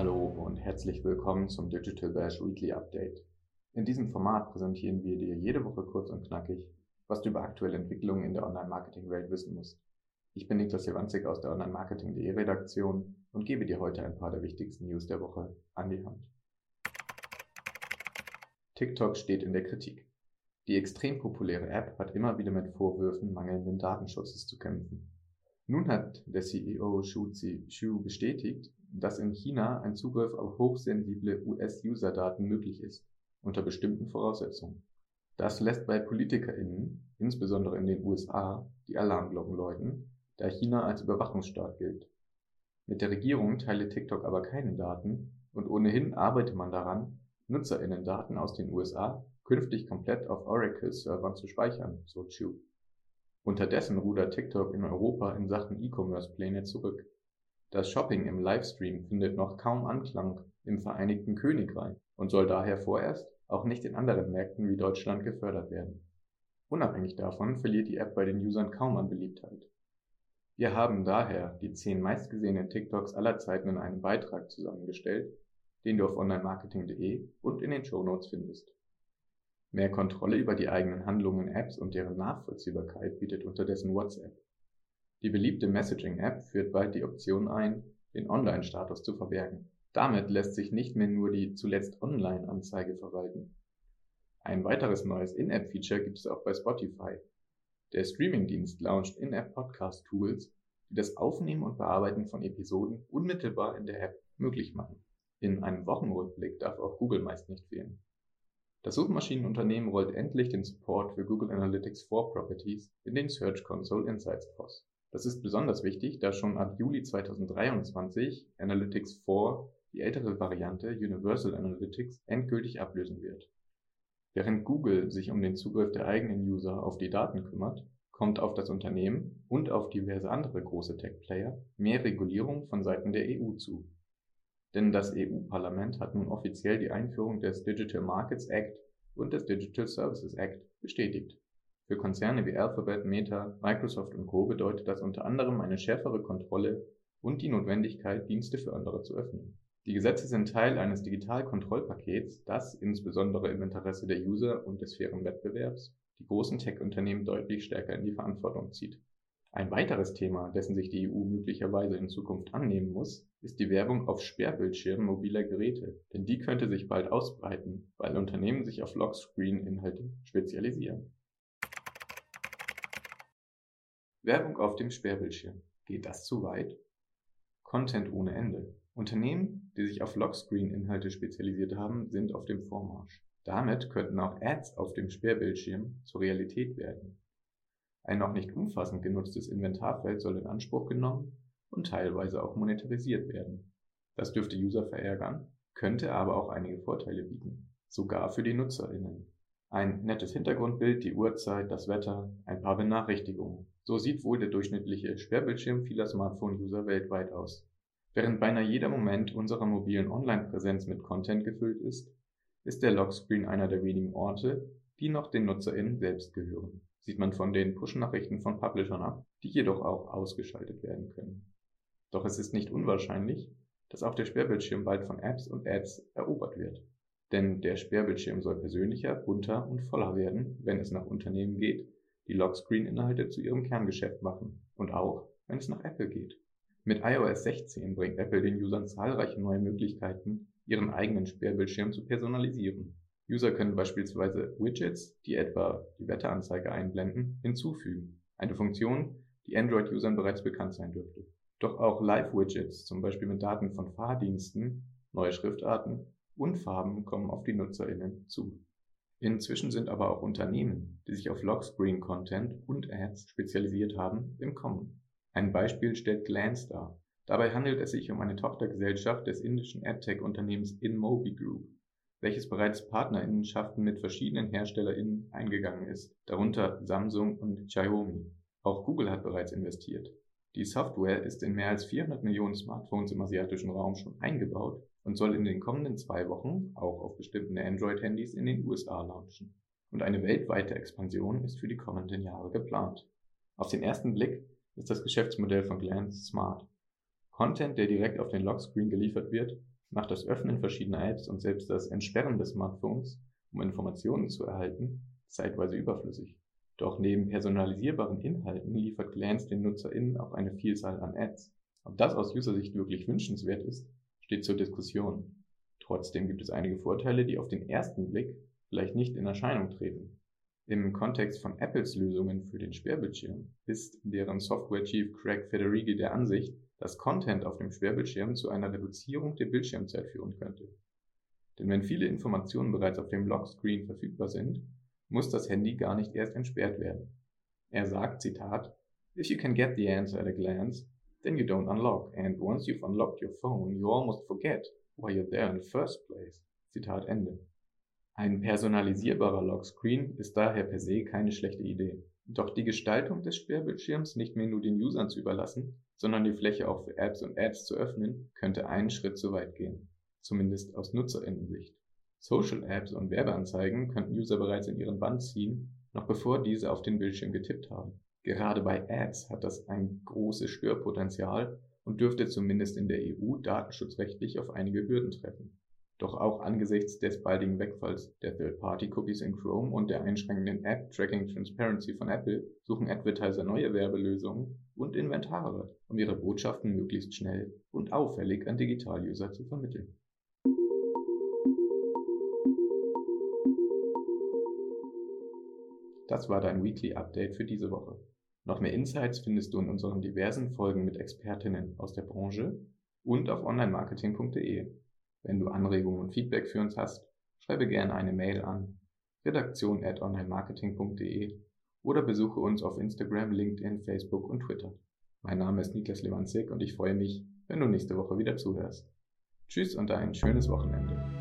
Hallo und herzlich willkommen zum Digital Bash Weekly Update. In diesem Format präsentieren wir dir jede Woche kurz und knackig, was du über aktuelle Entwicklungen in der Online-Marketing-Welt wissen musst. Ich bin Niklas Jewanzig aus der Online-Marketing.de Redaktion und gebe dir heute ein paar der wichtigsten News der Woche an die Hand. TikTok steht in der Kritik. Die extrem populäre App hat immer wieder mit Vorwürfen mangelnden Datenschutzes zu kämpfen. Nun hat der CEO Xu Zixu bestätigt, dass in China ein Zugriff auf hochsensible US-User-Daten möglich ist, unter bestimmten Voraussetzungen. Das lässt bei PolitikerInnen, insbesondere in den USA, die Alarmglocken läuten, da China als Überwachungsstaat gilt. Mit der Regierung teile TikTok aber keine Daten und ohnehin arbeite man daran, NutzerInnen-Daten aus den USA künftig komplett auf Oracle-Servern zu speichern, so Chu. Unterdessen rudert TikTok in Europa in Sachen E-Commerce-Pläne zurück. Das Shopping im Livestream findet noch kaum Anklang im Vereinigten Königreich und soll daher vorerst auch nicht in anderen Märkten wie Deutschland gefördert werden. Unabhängig davon verliert die App bei den Usern kaum an Beliebtheit. Wir haben daher die zehn meistgesehenen TikToks aller Zeiten in einem Beitrag zusammengestellt, den du auf onlinemarketing.de und in den Shownotes findest. Mehr Kontrolle über die eigenen Handlungen Apps und deren Nachvollziehbarkeit bietet unterdessen WhatsApp. Die beliebte Messaging-App führt bald die Option ein, den Online-Status zu verbergen. Damit lässt sich nicht mehr nur die zuletzt Online-Anzeige verwalten. Ein weiteres neues In-App-Feature gibt es auch bei Spotify, der Streamingdienst launcht In-App-Podcast-Tools, die das Aufnehmen und Bearbeiten von Episoden unmittelbar in der App möglich machen. In einem Wochenrückblick darf auch Google meist nicht fehlen. Das Suchmaschinenunternehmen rollt endlich den Support für Google Analytics 4 Properties in den Search Console Insights aus. Das ist besonders wichtig, da schon ab Juli 2023 Analytics 4 die ältere Variante Universal Analytics endgültig ablösen wird Während Google sich um den Zugriff der eigenen User auf die Daten kümmert, kommt auf das Unternehmen und auf diverse andere große Tech-Player mehr Regulierung von Seiten der EU zu. Denn das EU-Parlament hat nun offiziell die Einführung des Digital Markets Act und des Digital Services Act bestätigt. Für Konzerne wie Alphabet, Meta, Microsoft und Co. bedeutet das unter anderem eine schärfere Kontrolle und die Notwendigkeit, Dienste für andere zu öffnen die Gesetze sind Teil eines Digitalkontrollpakets, das, insbesondere im Interesse der User und des fairen Wettbewerbs, die großen Tech-Unternehmen deutlich stärker in die Verantwortung zieht. Ein weiteres Thema, dessen sich die EU möglicherweise in Zukunft annehmen muss, ist die Werbung auf Sperrbildschirmen mobiler Geräte, denn die könnte sich bald ausbreiten, weil Unternehmen sich auf Lockscreen-Inhalte spezialisieren. Werbung auf dem Sperrbildschirm. Geht das zu weit? Content ohne Ende. Unternehmen, die sich auf Lockscreen-Inhalte spezialisiert haben, sind auf dem Vormarsch. Damit könnten auch Ads auf dem Sperrbildschirm zur Realität werden. Ein noch nicht umfassend genutztes Inventarfeld soll in Anspruch genommen und teilweise auch monetarisiert werden. Das dürfte User verärgern, könnte aber auch einige Vorteile bieten, sogar für die NutzerInnen. Ein nettes Hintergrundbild, die Uhrzeit, das Wetter, ein paar Benachrichtigungen. So sieht wohl der durchschnittliche Sperrbildschirm vieler Smartphone-User weltweit aus. Während beinahe jeder Moment unserer mobilen Online-Präsenz mit Content gefüllt ist, ist der Lockscreen einer der wenigen Orte, die noch den NutzerInnen selbst gehören. Sieht man von den Push-Nachrichten von Publishern ab, die jedoch auch ausgeschaltet werden können. Doch es ist nicht unwahrscheinlich, dass auch der Sperrbildschirm bald von Apps und Ads erobert wird. Denn der Sperrbildschirm soll persönlicher, bunter und voller werden, wenn es nach Unternehmen geht, die Lockscreen-Inhalte zu ihrem Kerngeschäft machen und auch, wenn es nach Apple geht. Mit iOS 16 bringt Apple den Usern zahlreiche neue Möglichkeiten, ihren eigenen Sperrbildschirm zu personalisieren. User können beispielsweise Widgets, die etwa die Wetteranzeige einblenden, hinzufügen, eine Funktion, die Android-Usern bereits bekannt sein dürfte. Doch auch Live-Widgets, zum Beispiel mit Daten von Fahrdiensten, neue Schriftarten und Farben kommen auf die NutzerInnen zu. Inzwischen sind aber auch Unternehmen, die sich auf Lockscreen-Content und Ads spezialisiert haben, im Kommen. Ein Beispiel stellt Glance dar. Dabei handelt es sich um eine Tochtergesellschaft des indischen AdTech-Unternehmens InMobi Group, welches bereits Partnerinnenschaften mit verschiedenen HerstellerInnen eingegangen ist, darunter Samsung und Xiaomi. Auch Google hat bereits investiert. Die Software ist in mehr als 400 Millionen Smartphones im asiatischen Raum schon eingebaut und soll in den kommenden zwei Wochen auch auf bestimmten Android-Handys in den USA launchen. Und eine weltweite Expansion ist für die kommenden Jahre geplant. Auf den ersten Blick ist das Geschäftsmodell von Glance smart. Content, der direkt auf den Lockscreen geliefert wird, macht das Öffnen verschiedener Apps und selbst das Entsperren des Smartphones, um Informationen zu erhalten, zeitweise überflüssig. Doch neben personalisierbaren Inhalten liefert Glance den NutzerInnen auch eine Vielzahl an Ads. Ob das aus User-Sicht wirklich wünschenswert ist, steht zur Diskussion. Trotzdem gibt es einige Vorteile, die auf den ersten Blick vielleicht nicht in Erscheinung treten. Im Kontext von Apples Lösungen für den Sperrbildschirm ist deren Software-Chief Craig Federighi der Ansicht, dass Content auf dem Sperrbildschirm zu einer Reduzierung der Bildschirmzeit führen könnte. Denn wenn viele Informationen bereits auf dem Lockscreen verfügbar sind, muss das Handy gar nicht erst entsperrt werden. Er sagt, Zitat, If you can get the answer at a glance, then you don't unlock, and once you've unlocked your phone, you almost forget why you're there in the first place. Zitat Ende. Ein personalisierbarer Lockscreen ist daher per se keine schlechte Idee. Doch die Gestaltung des Sperrbildschirms nicht mehr nur den Usern zu überlassen, sondern die Fläche auch für Apps und Ads zu öffnen, könnte einen Schritt zu weit gehen. Zumindest aus Nutzerinnensicht. Social Apps und Werbeanzeigen könnten User bereits in ihren Bann ziehen, noch bevor diese auf den Bildschirm getippt haben. Gerade bei Ads hat das ein großes Störpotenzial und dürfte zumindest in der EU datenschutzrechtlich auf einige Hürden treffen. Doch auch angesichts des baldigen Wegfalls der Third-Party-Cookies in Chrome und der einschränkenden App-Tracking Transparency von Apple suchen Advertiser neue Werbelösungen und Inventare, um ihre Botschaften möglichst schnell und auffällig an Digital-User zu vermitteln. Das war dein Weekly Update für diese Woche. Noch mehr Insights findest du in unseren diversen Folgen mit Expertinnen aus der Branche und auf onlinemarketing.de. Wenn du Anregungen und Feedback für uns hast, schreibe gerne eine Mail an redaktion at onlinemarketing.de oder besuche uns auf Instagram, LinkedIn, Facebook und Twitter. Mein Name ist Niklas Lewandzig und ich freue mich, wenn du nächste Woche wieder zuhörst. Tschüss und ein schönes Wochenende.